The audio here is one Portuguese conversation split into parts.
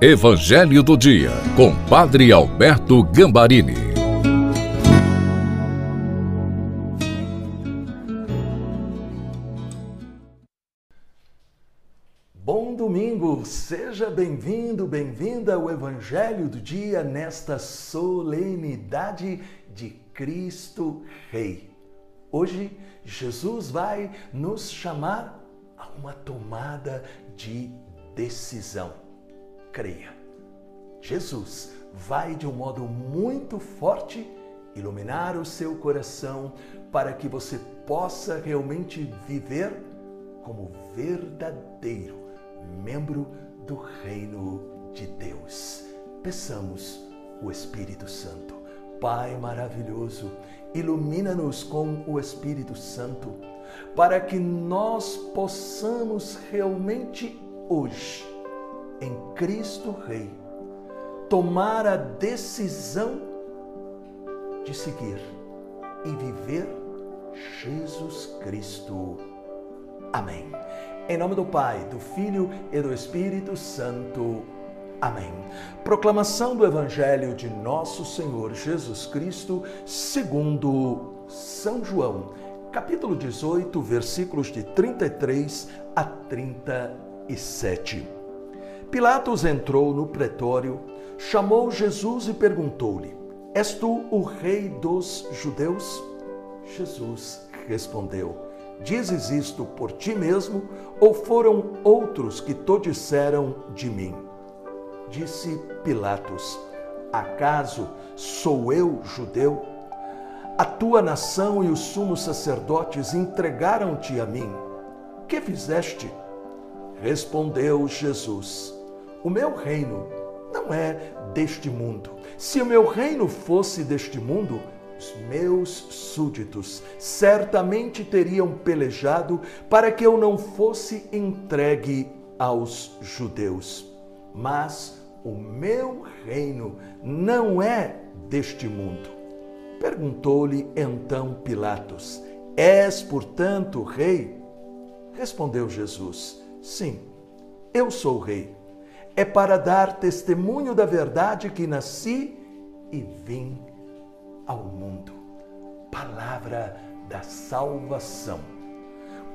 Evangelho do Dia, com Padre Alberto Gambarini. Bom domingo, seja bem-vindo, bem-vinda ao Evangelho do Dia nesta solenidade de Cristo Rei. Hoje, Jesus vai nos chamar a uma tomada de decisão creia. Jesus vai de um modo muito forte iluminar o seu coração para que você possa realmente viver como verdadeiro membro do reino de Deus. Peçamos o Espírito Santo. Pai maravilhoso, ilumina-nos com o Espírito Santo, para que nós possamos realmente hoje em Cristo Rei, tomar a decisão de seguir e viver Jesus Cristo. Amém. Em nome do Pai, do Filho e do Espírito Santo. Amém. Proclamação do Evangelho de Nosso Senhor Jesus Cristo, segundo São João, capítulo 18, versículos de 33 a 37. Pilatos entrou no pretório, chamou Jesus e perguntou-lhe: És tu o rei dos judeus? Jesus respondeu: Dizes isto por ti mesmo ou foram outros que to disseram de mim? Disse Pilatos: Acaso sou eu judeu? A tua nação e os sumos sacerdotes entregaram-te a mim. Que fizeste? Respondeu Jesus: o meu reino não é deste mundo. Se o meu reino fosse deste mundo, os meus súditos certamente teriam pelejado para que eu não fosse entregue aos judeus. Mas o meu reino não é deste mundo. Perguntou-lhe então Pilatos: És, portanto, rei? Respondeu Jesus: Sim, eu sou rei é para dar testemunho da verdade que nasci e vim ao mundo. Palavra da salvação.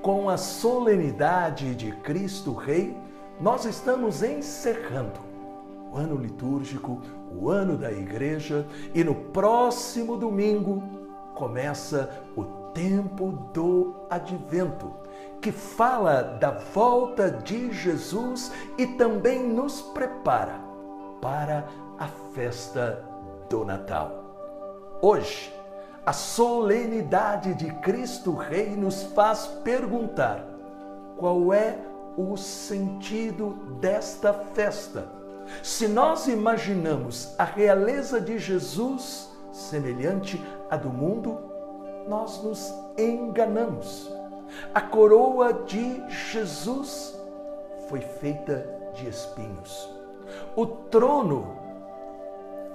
Com a solenidade de Cristo Rei, nós estamos encerrando o ano litúrgico, o ano da igreja, e no próximo domingo começa o tempo do advento que fala da volta de Jesus e também nos prepara para a festa do Natal. Hoje, a solenidade de Cristo Rei nos faz perguntar qual é o sentido desta festa. Se nós imaginamos a realeza de Jesus semelhante à do mundo, nós nos enganamos. A coroa de Jesus foi feita de espinhos. O trono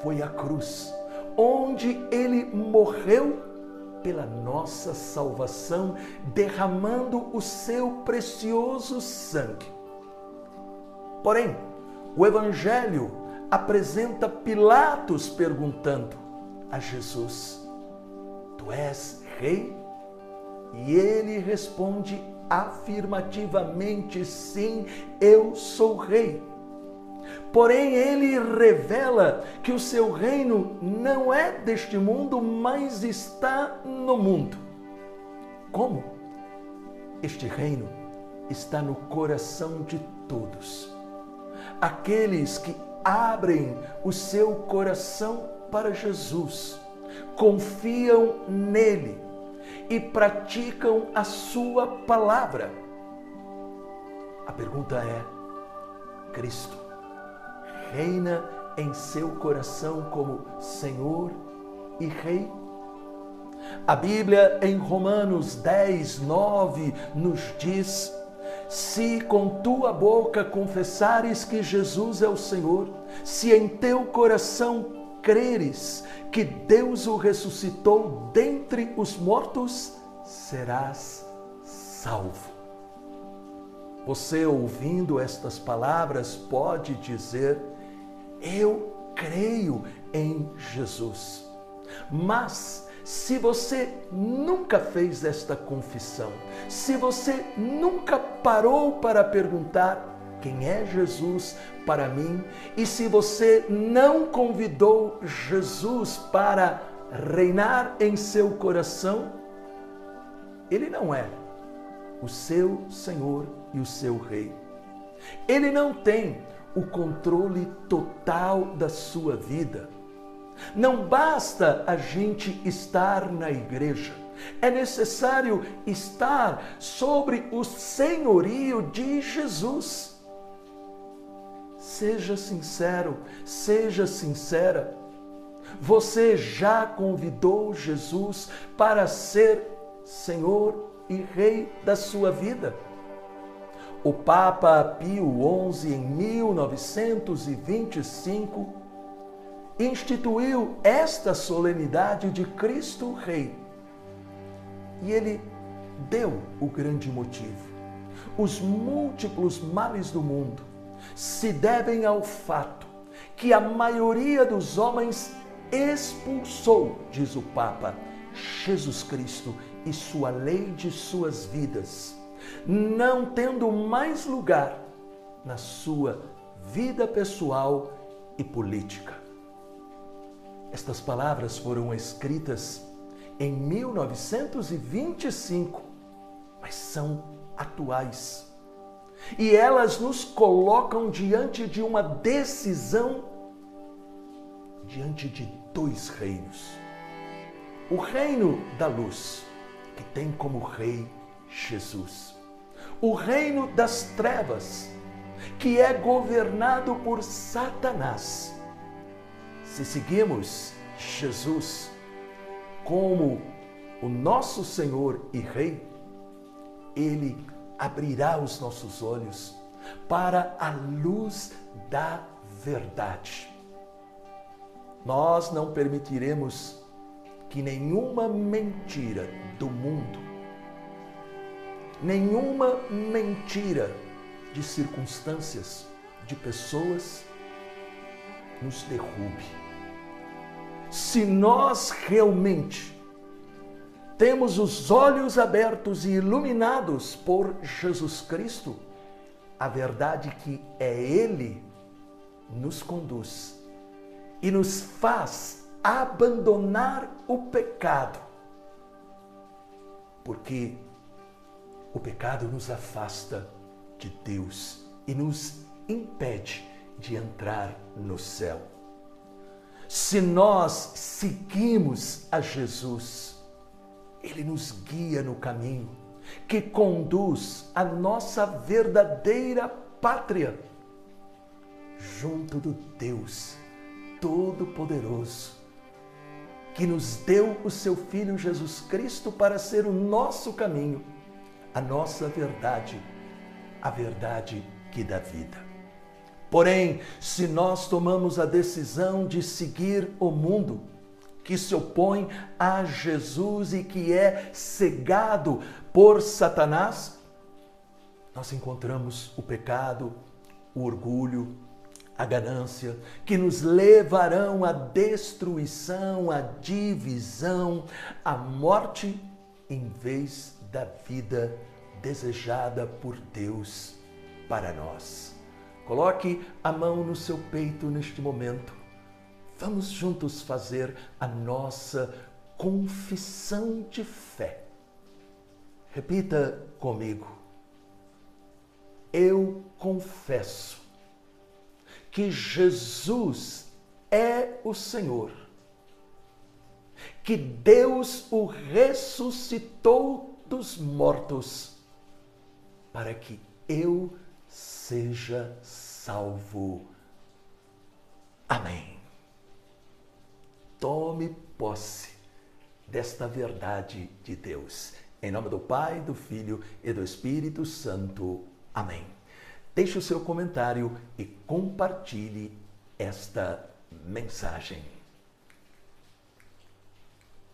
foi a cruz, onde ele morreu pela nossa salvação, derramando o seu precioso sangue. Porém, o Evangelho apresenta Pilatos perguntando a Jesus: Tu és rei? E ele responde afirmativamente: sim, eu sou rei. Porém, ele revela que o seu reino não é deste mundo, mas está no mundo. Como? Este reino está no coração de todos. Aqueles que abrem o seu coração para Jesus, confiam nele e praticam a sua palavra. A pergunta é: Cristo reina em seu coração como Senhor e Rei? A Bíblia em Romanos 10, 9 nos diz: Se com tua boca confessares que Jesus é o Senhor, se em teu coração creres que Deus o ressuscitou dentre os mortos, serás salvo. Você ouvindo estas palavras pode dizer: Eu creio em Jesus. Mas se você nunca fez esta confissão, se você nunca parou para perguntar quem é Jesus para mim, e se você não convidou Jesus para reinar em seu coração, ele não é o seu Senhor e o seu Rei. Ele não tem o controle total da sua vida. Não basta a gente estar na igreja. É necessário estar sobre o senhorio de Jesus. Seja sincero, seja sincera. Você já convidou Jesus para ser Senhor e Rei da sua vida? O Papa Pio XI, em 1925, instituiu esta solenidade de Cristo Rei. E ele deu o grande motivo. Os múltiplos males do mundo se devem ao fato que a maioria dos homens expulsou, diz o Papa, Jesus Cristo e sua lei de suas vidas, não tendo mais lugar na sua vida pessoal e política. Estas palavras foram escritas em 1925, mas são atuais. E elas nos colocam diante de uma decisão, diante de dois reinos. O reino da luz, que tem como rei Jesus. O reino das trevas, que é governado por Satanás se seguimos Jesus como o nosso Senhor e Rei, Ele abrirá os nossos olhos para a luz da verdade. Nós não permitiremos que nenhuma mentira do mundo, nenhuma mentira de circunstâncias, de pessoas, nos derrube se nós realmente temos os olhos abertos e iluminados por Jesus Cristo, a verdade que é Ele nos conduz e nos faz abandonar o pecado. Porque o pecado nos afasta de Deus e nos impede de entrar no céu se nós seguimos a Jesus, Ele nos guia no caminho que conduz à nossa verdadeira pátria, junto do Deus Todo-Poderoso, que nos deu o seu Filho Jesus Cristo para ser o nosso caminho, a nossa verdade, a verdade que dá vida. Porém, se nós tomamos a decisão de seguir o mundo, que se opõe a Jesus e que é cegado por Satanás, nós encontramos o pecado, o orgulho, a ganância, que nos levarão à destruição, à divisão, à morte, em vez da vida desejada por Deus para nós. Coloque a mão no seu peito neste momento. Vamos juntos fazer a nossa confissão de fé. Repita comigo. Eu confesso que Jesus é o Senhor, que Deus o ressuscitou dos mortos, para que eu seja salvo. Amém. Tome posse desta verdade de Deus. Em nome do Pai, do Filho e do Espírito Santo. Amém. Deixe o seu comentário e compartilhe esta mensagem.